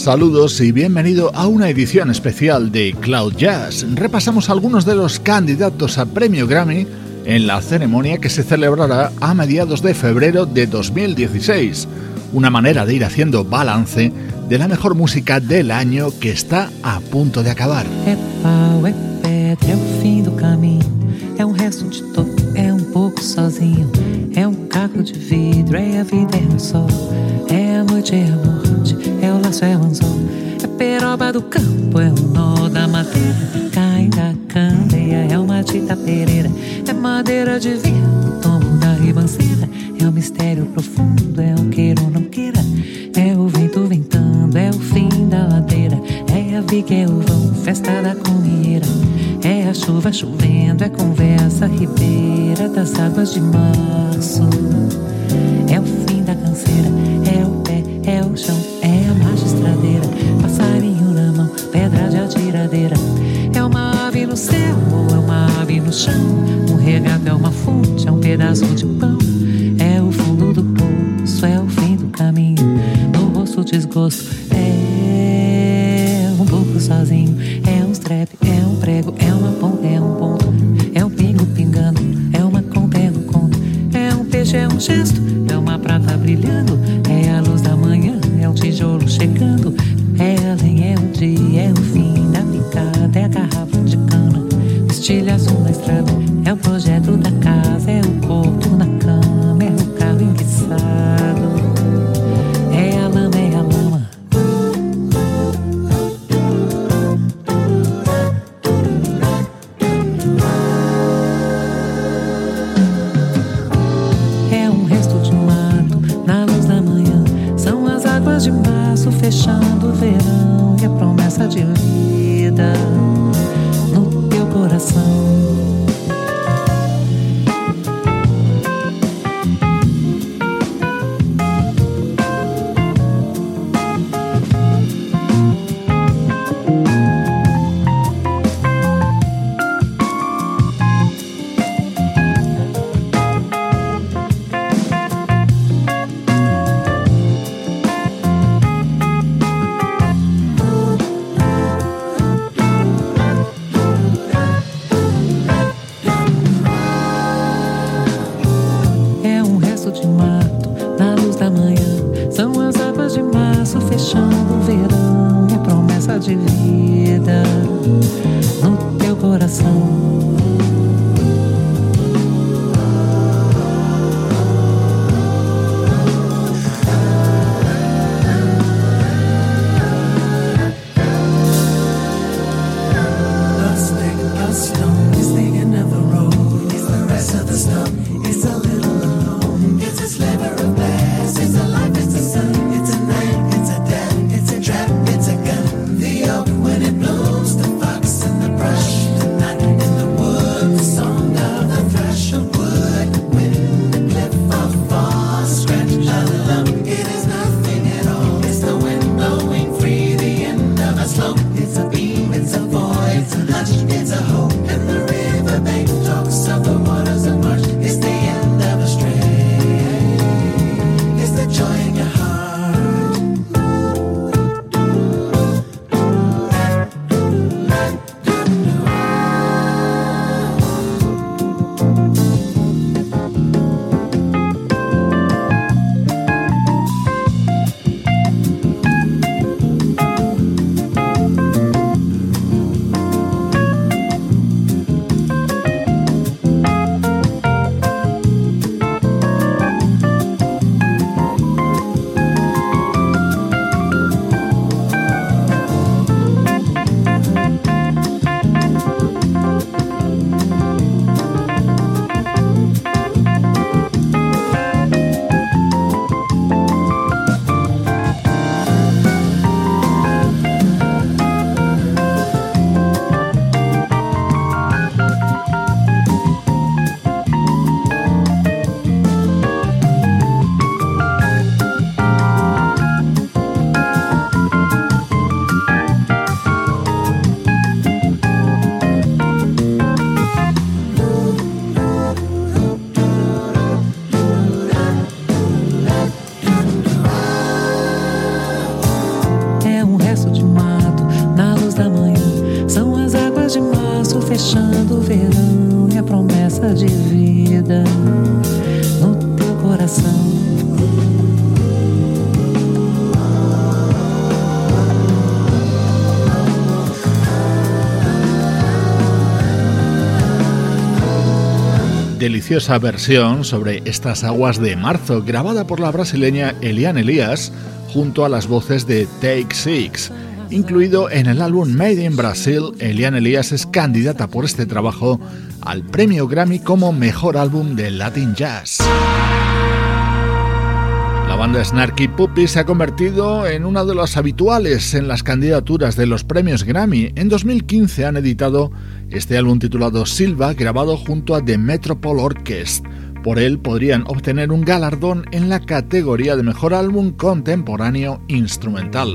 Saludos y bienvenido a una edición especial de Cloud Jazz. Repasamos algunos de los candidatos a premio Grammy en la ceremonia que se celebrará a mediados de febrero de 2016. Una manera de ir haciendo balance de la mejor música del año que está a punto de acabar. Sozinho. É um caco de vidro, é a vida, é um sol. É a noite, é a morte, é o laço, é o anzol. É peroba do campo, é o nó da madeira. Cai da candeia, é uma tita pereira. É madeira de vento, tombo da ribanceira. É um mistério profundo, é um queira ou não queira. A é o vão, festa da comieira. É a chuva chovendo, é conversa ribeira das águas de março. É o fim da canseira, é o pé, é o chão, é a marcha estradeira. Passarinho na mão, pedra de atiradeira. É uma ave no céu ou é uma ave no chão. Um regato é uma fonte, é um pedaço de pão. É o fundo do poço, é o fim do caminho. No rosto desgosto, promessa de versión sobre estas aguas de marzo, grabada por la brasileña Eliane Elias junto a las voces de Take Six. Incluido en el álbum Made in Brazil, Eliane Elias es candidata por este trabajo al premio Grammy como mejor álbum de Latin Jazz. Banda Snarky Puppy se ha convertido en una de las habituales en las candidaturas de los premios Grammy. En 2015 han editado este álbum titulado Silva, grabado junto a The Metropole Orchestra. Por él podrían obtener un galardón en la categoría de mejor álbum contemporáneo instrumental.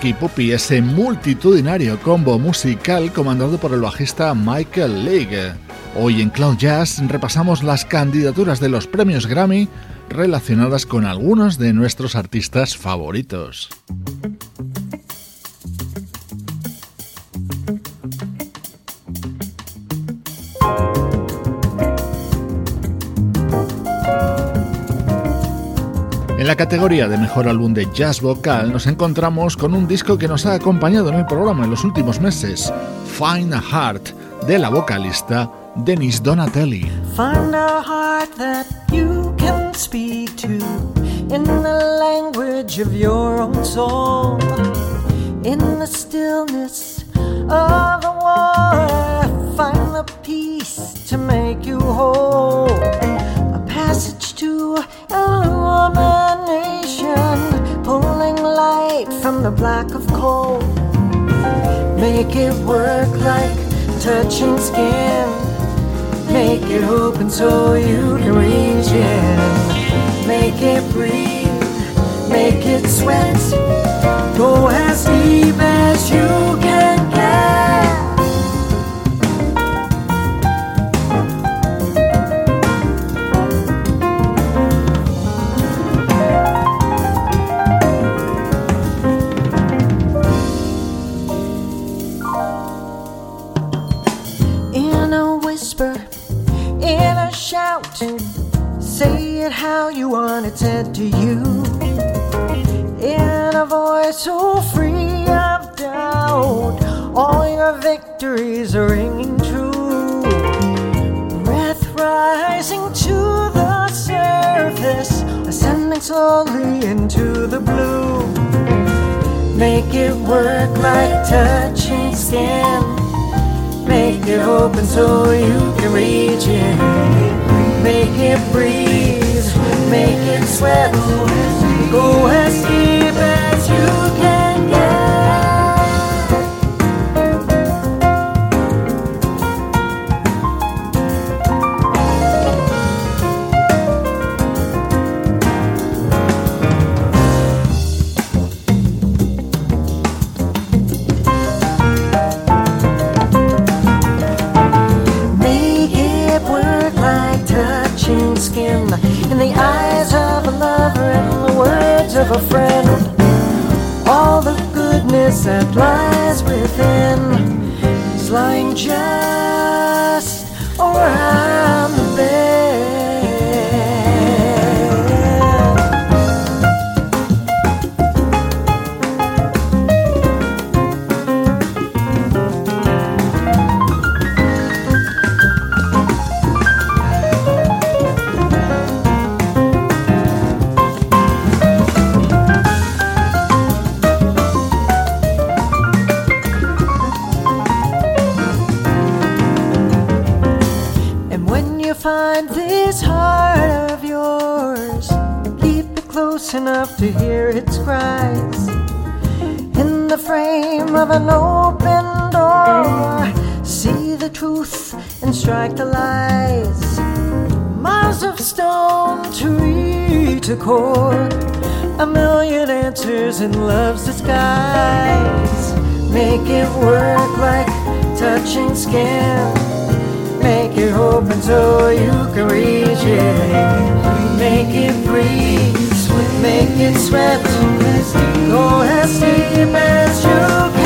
Snarky Puppy, ese multitudinario combo musical comandado por el bajista Michael League. Hoy en Cloud Jazz repasamos las candidaturas de los premios Grammy relacionadas con algunos de nuestros artistas favoritos. La categoría de mejor álbum de jazz vocal nos encontramos con un disco que nos ha acompañado en el programa en los últimos meses, Find a Heart, de la vocalista Denise Donatelli. Find a heart that you can speak to in the language of your own soul, in the stillness of the water. Find the peace to make you whole, black of coal. Make it work like touching skin. Make it open so you can reach in. Make it breathe, make it sweat. Go as deep as you can how you want it said to you. In a voice so free of doubt, all your victories are ringing true. Breath rising to the surface, ascending slowly into the blue. Make it work like touching skin. Make it open so you can reach it. Make it breathe, make it sweat. Go as deep as you can of a friend. All the goodness that lies within is lying just around answers in love's disguise. Make it work like touching skin. Make it open so you can reach it. Make it breathe, make it sweat. Go as deep as you can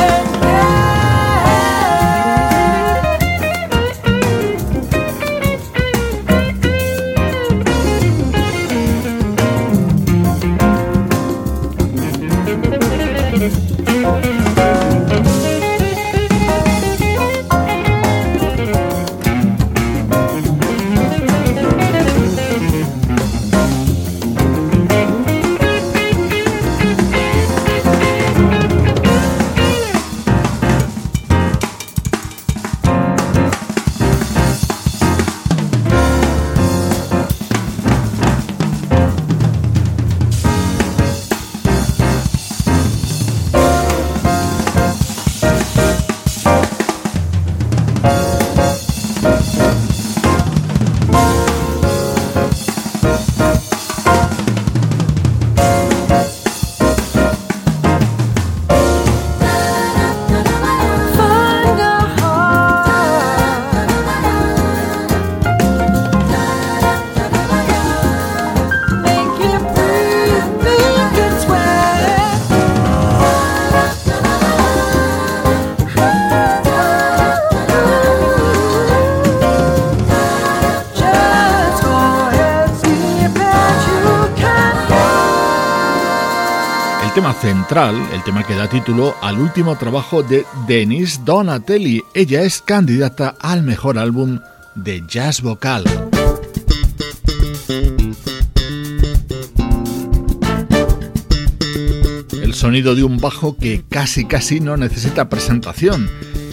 el tema que da título al último trabajo de Denise Donatelli. Ella es candidata al mejor álbum de jazz vocal. El sonido de un bajo que casi casi no necesita presentación.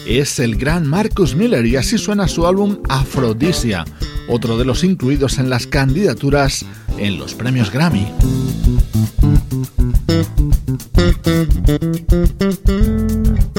Es el gran Marcus Miller y así suena su álbum Aphrodisia, otro de los incluidos en las candidaturas en los premios Grammy. Thank you.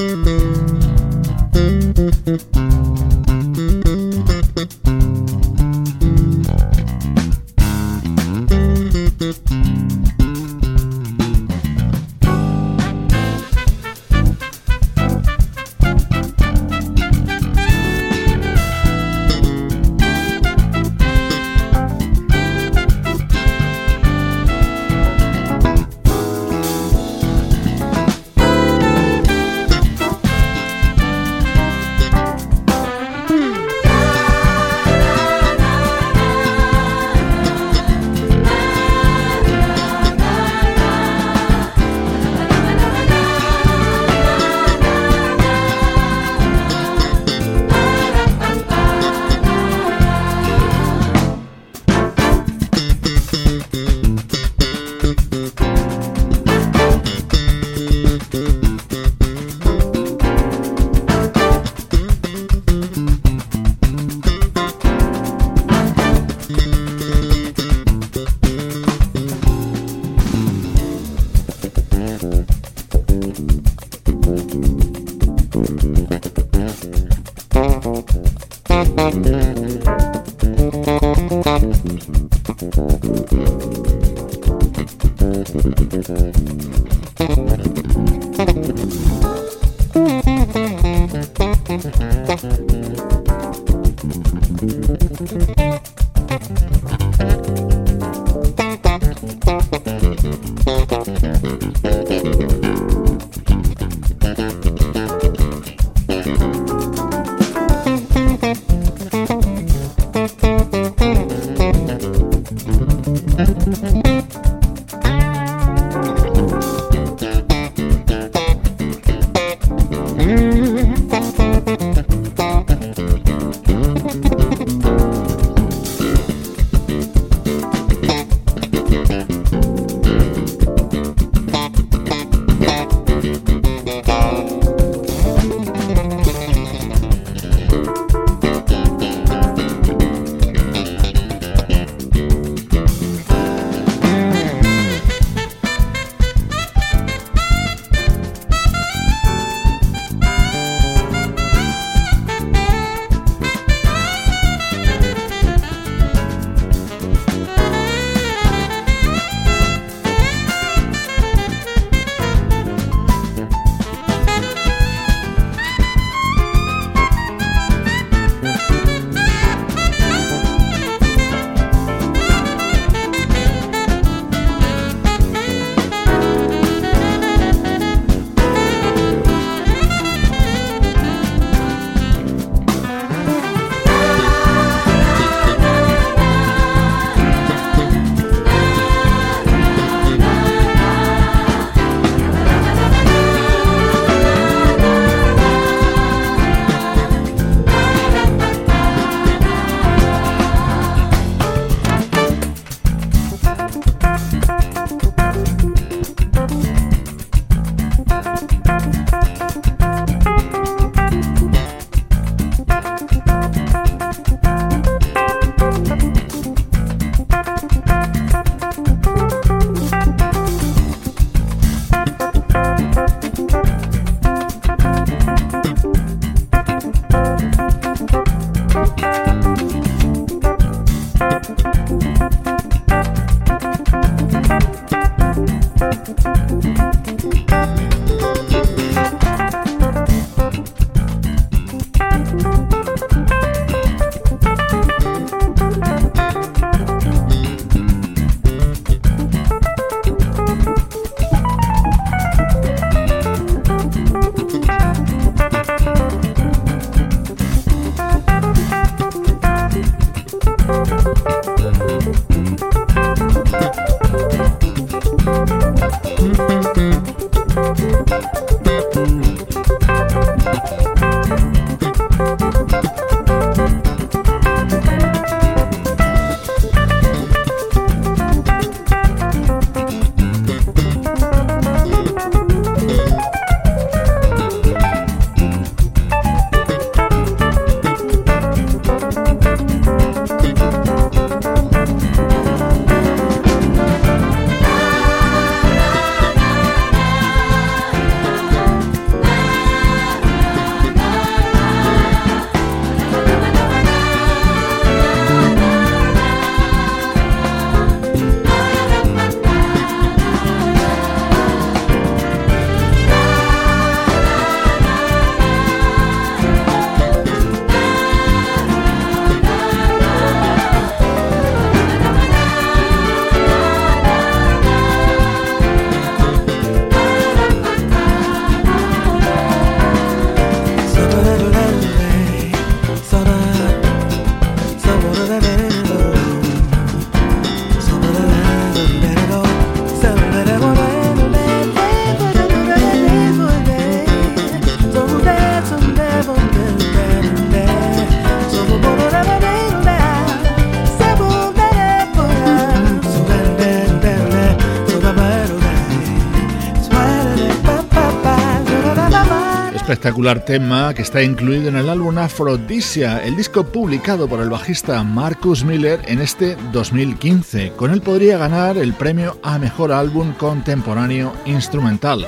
Tema que está incluido en el álbum Aphrodisia, el disco publicado por el bajista Marcus Miller en este 2015. Con él podría ganar el premio a Mejor Álbum Contemporáneo Instrumental.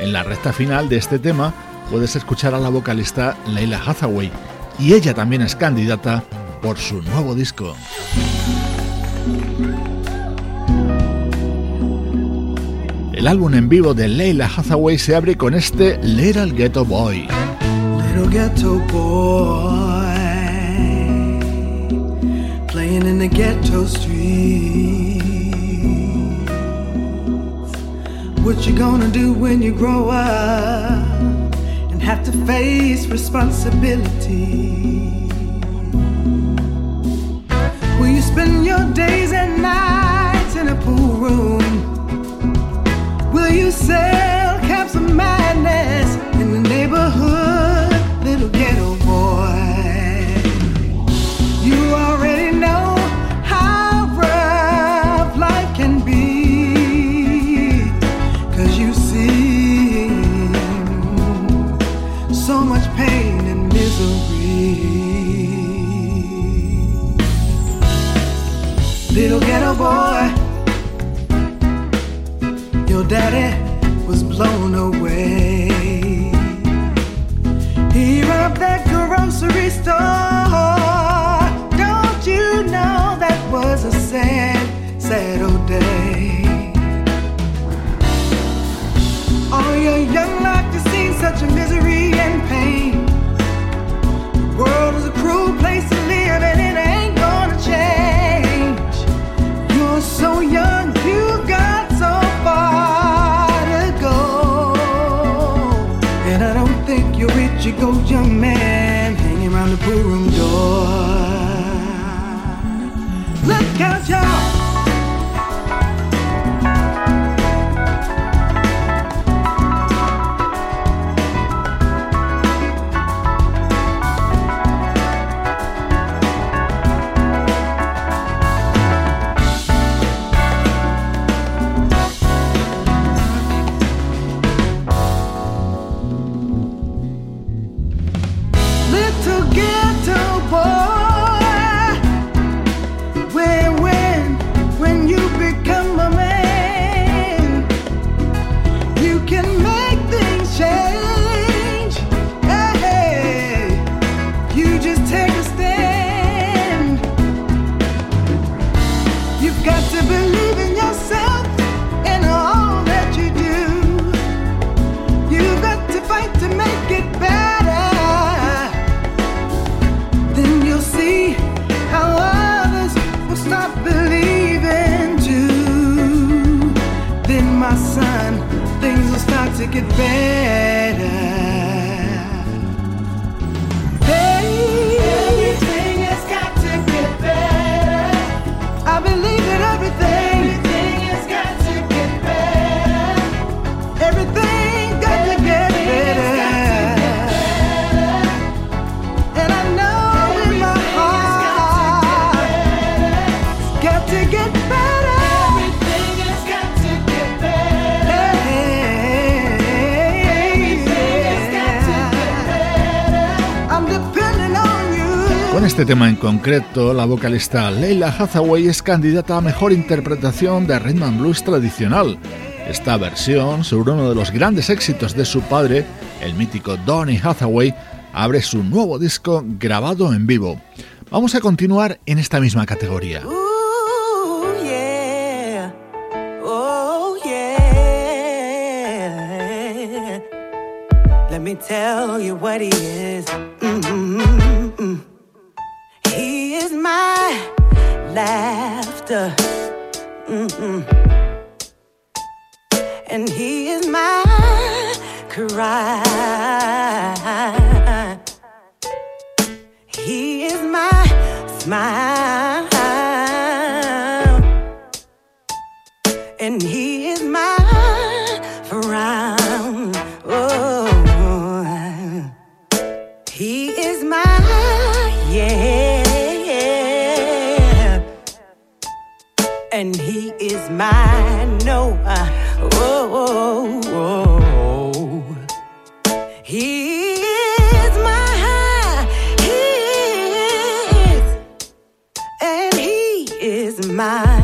En la recta final de este tema puedes escuchar a la vocalista Leila Hathaway y ella también es candidata por su nuevo disco. El álbum en vivo de Leila Hathaway se abre con este Little Ghetto Boy. Little ghetto boy playing in the ghetto streets. What you gonna do when you grow up and have to face responsibility? Will you spend your days and nights in a pool room? Will you sell caps of madness in the neighborhood, little ghetto boy? You already know how rough life can be, cause you've seen so much pain and misery. Little ghetto boy your daddy was blown away. He robbed that grocery store. You go young man hanging around the pool room door. Look out, y'all. Concreto, la vocalista Leila Hathaway es candidata a mejor interpretación de rhythm and blues tradicional. Esta versión, sobre uno de los grandes éxitos de su padre, el mítico Donny Hathaway, abre su nuevo disco grabado en vivo. Vamos a continuar en esta misma categoría. Oh. Let me tell you what he is. Mm-mm-mm. My laughter. Mm-mm. And he is my cry. He is my smile. mind. No, oh, oh, oh. he is my high, he is, and he is my.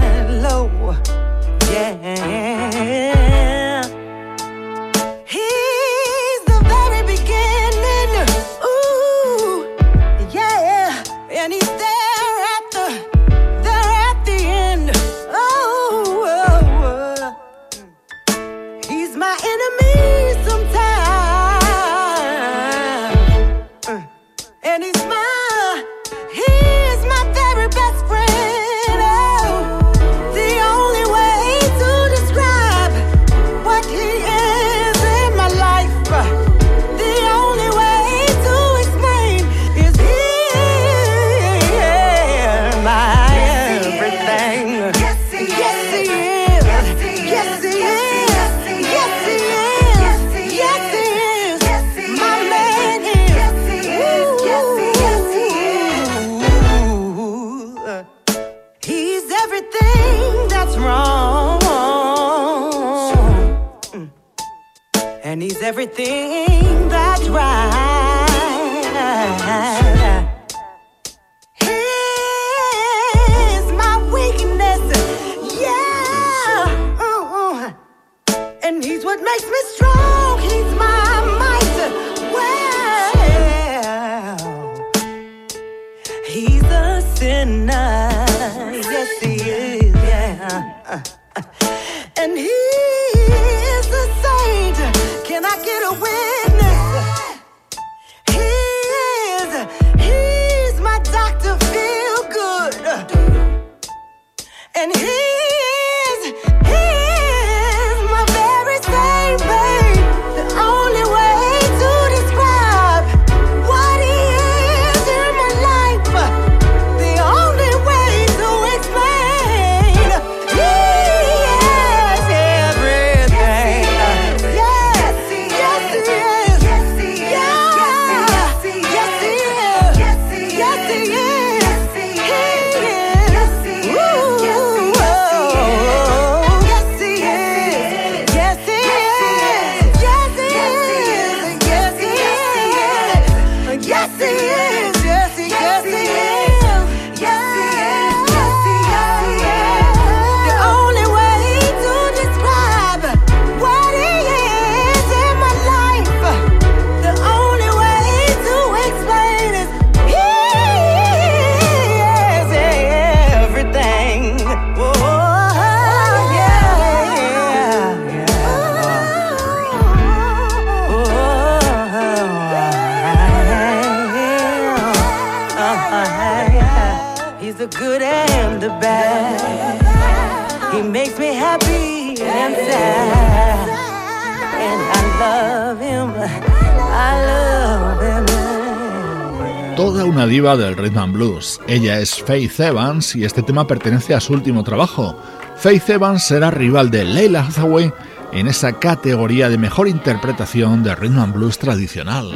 Ella es Faith Evans y este tema pertenece a su último trabajo. Faith Evans será rival de Leila Hathaway en esa categoría de mejor interpretación de rhythm and blues tradicional.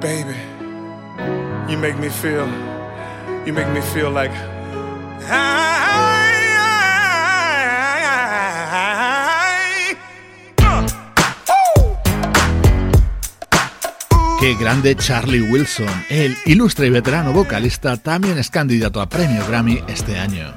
Baby, you make me feel like. Qué grande Charlie Wilson. El ilustre y veterano vocalista también es candidato a premio Grammy este año.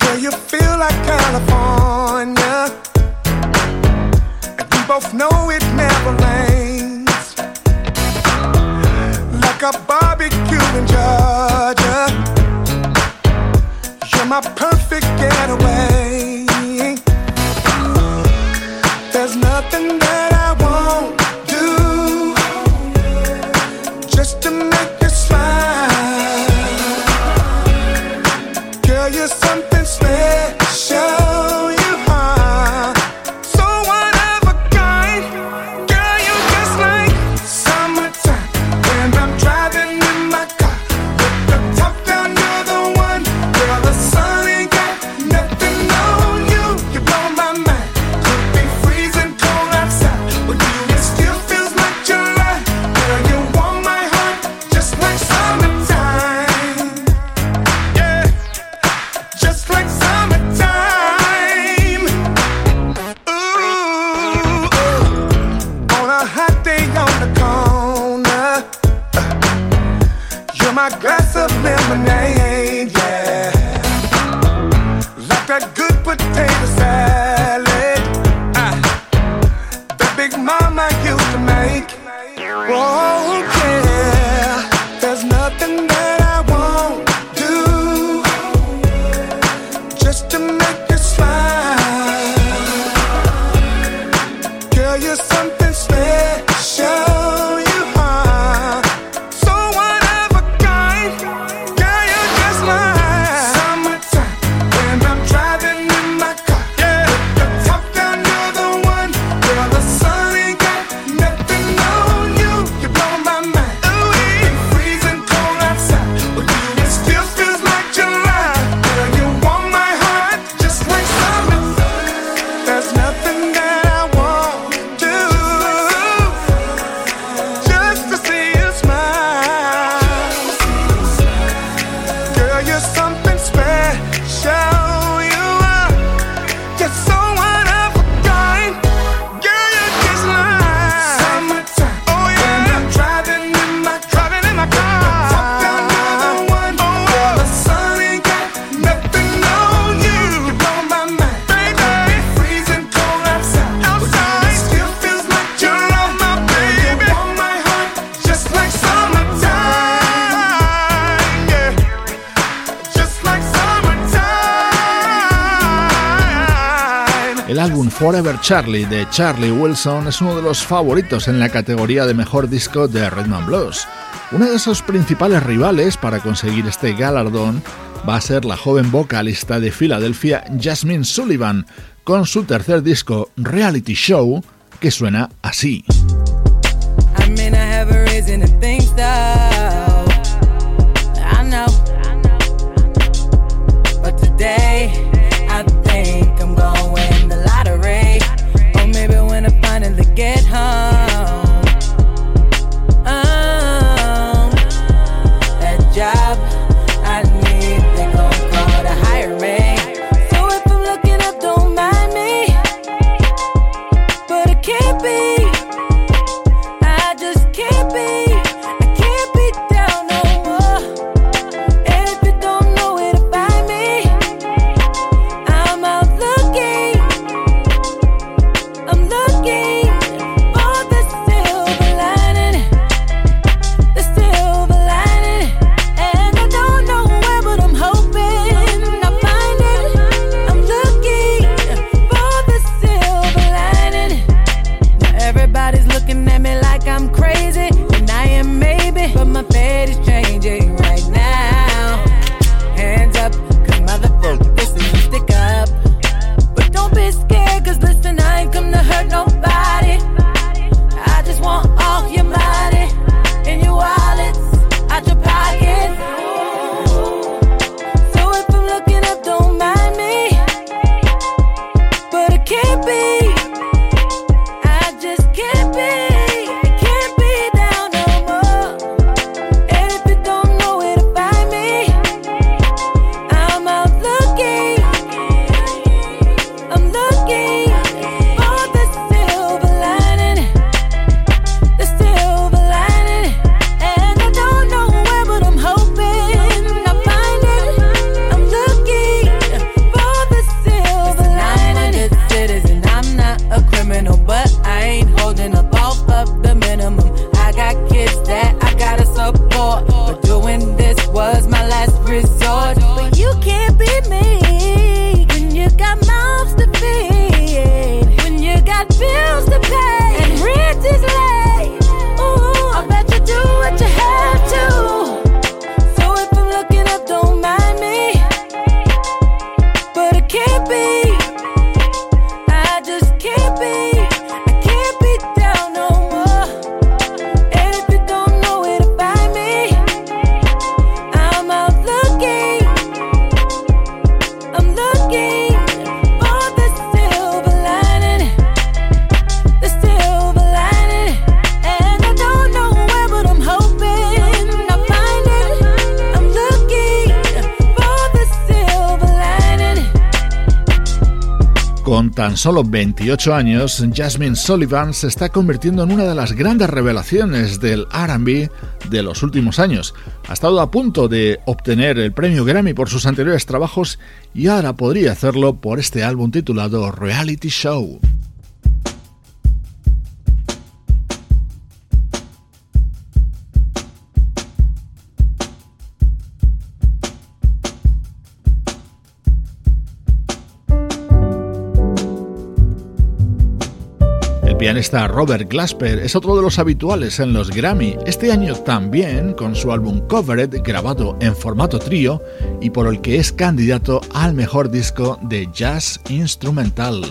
Álbum Forever Charlie de Charlie Wilson es uno de los favoritos en la categoría de mejor disco de Redman Blues. Uno de sus principales rivales para conseguir este galardón va a ser la joven vocalista de Filadelfia Jasmine Sullivan, con su tercer disco Reality Show, que suena así. Solo 28 años, Jasmine Sullivan se está convirtiendo en una de las grandes revelaciones del RB de los últimos años. Ha estado a punto de obtener el premio Grammy por sus anteriores trabajos y ahora podría hacerlo por este álbum titulado Reality Show. Pianista Robert Glasper es otro de los habituales en los Grammy, este año también con su álbum Covered grabado en formato trío y por el que es candidato al mejor disco de jazz instrumental.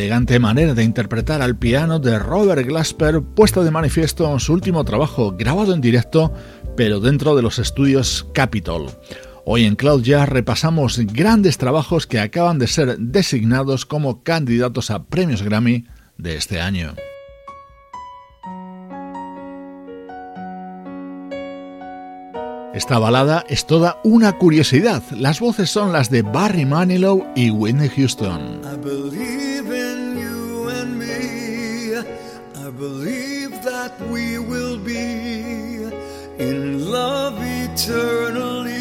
Elegante manera de interpretar al piano de Robert Glasper puesta de manifiesto en su último trabajo grabado en directo pero dentro de los estudios Capitol. Hoy en Cloud Jazz repasamos grandes trabajos que acaban de ser designados como candidatos a premios Grammy de este año. Esta balada es toda una curiosidad. Las voces son las de Barry Manilow y Whitney Houston. I believe that we will be in love eternally.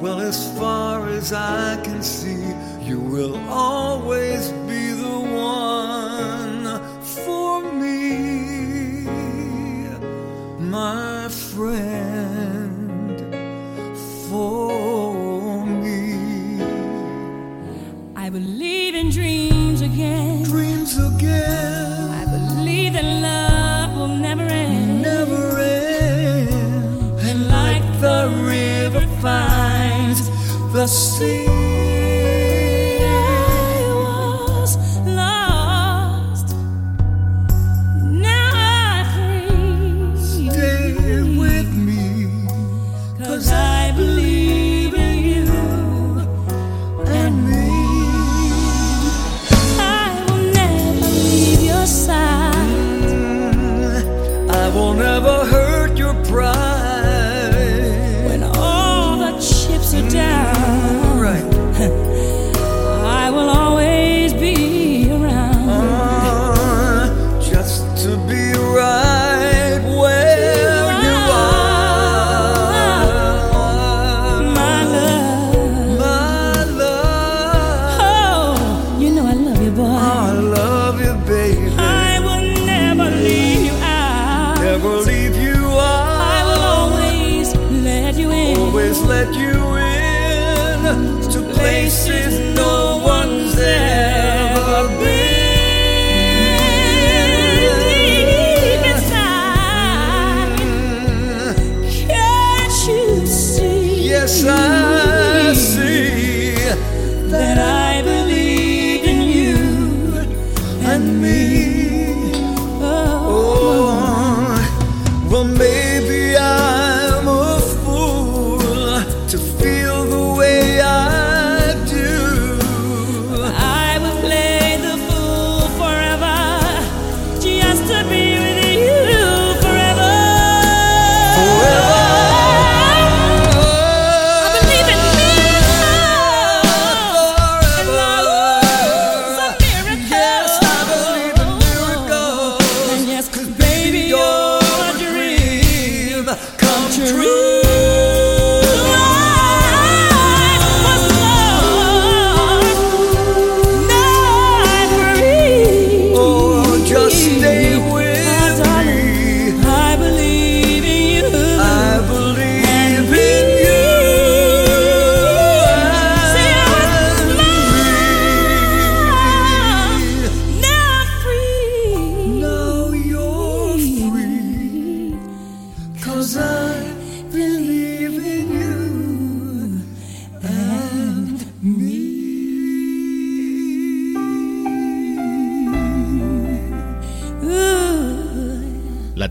Well, as far as I can see, you will always be the one for me, my friend, for me. I believe in dreams again. Again. I believe that love will never end. never end. And like the river finds the sea.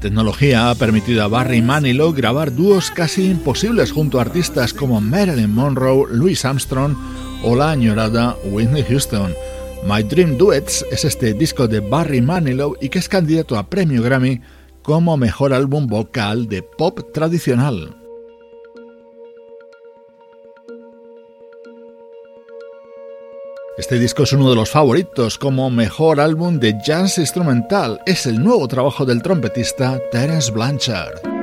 Tecnología ha permitido a Barry Manilow grabar dúos casi imposibles junto a artistas como Marilyn Monroe, Louis Armstrong o la añorada Whitney Houston. My Dream Duets es este disco de Barry Manilow y que es candidato a premio Grammy como mejor álbum vocal de pop tradicional. Este disco es uno de los favoritos como mejor álbum de jazz instrumental. Es el nuevo trabajo del trompetista Terence Blanchard.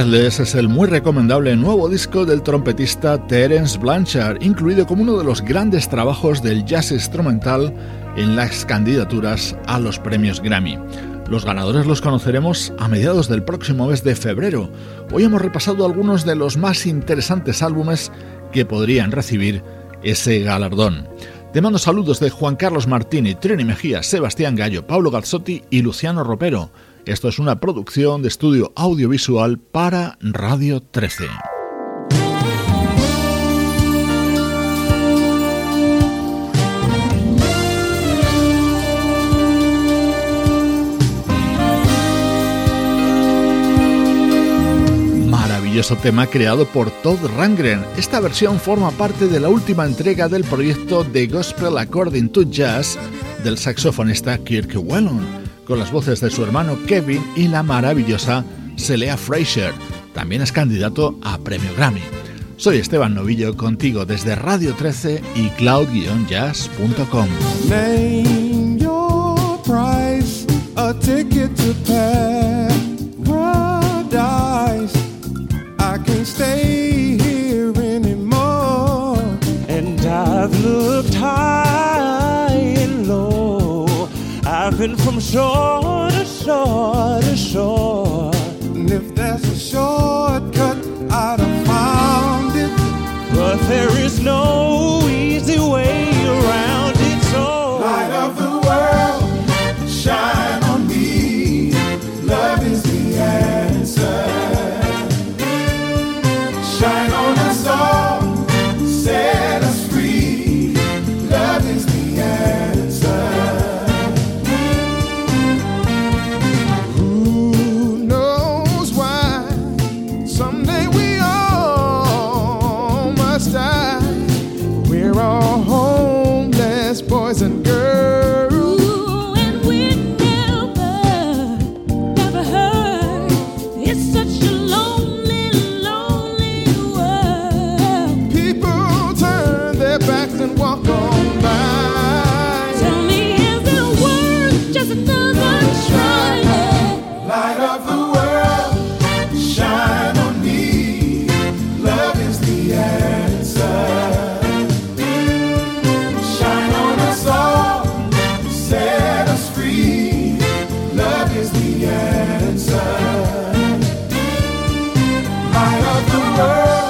Breathless es el muy recomendable nuevo disco del trompetista Terence Blanchard, incluido como uno de los grandes trabajos del jazz instrumental en las candidaturas a los premios Grammy. Los ganadores los conoceremos a mediados del próximo mes de febrero. Hoy hemos repasado algunos de los más interesantes álbumes que podrían recibir ese galardón. Te mando saludos de Juan Carlos Martini, Trini Mejía, Sebastián Gallo, Pablo Gazzotti y Luciano Ropero. Esto es una producción de estudio audiovisual para Radio 13. Maravilloso tema creado por Todd Rangren. Esta versión forma parte de la última entrega del proyecto The Gospel According to Jazz del saxofonista Kirk Whelan con las voces de su hermano Kevin y la maravillosa Celea Fraser. También es candidato a Premio Grammy. Soy Esteban Novillo contigo desde Radio 13 y cloud-jazz.com. shore to shore to shore. And if there's a shortcut, I'd have found it. But there is no Light of the world,